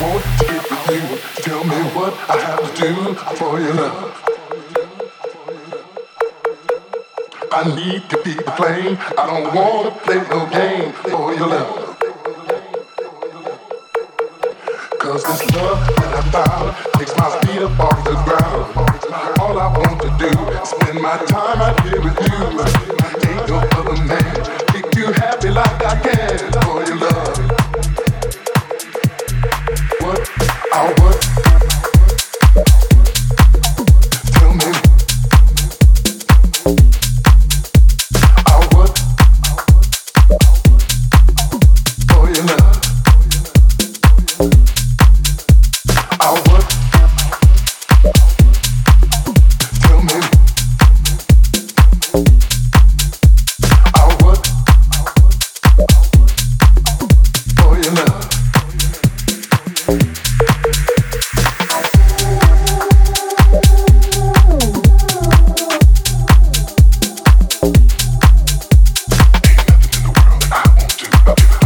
won't sleep with you. Tell me what I have to do for your love. I need to be the flame. I don't want to play no game for your love. Cause this love that I found takes my feet up off the ground. All I want to do is spend my time out here with you. Ain't no other man. work. up.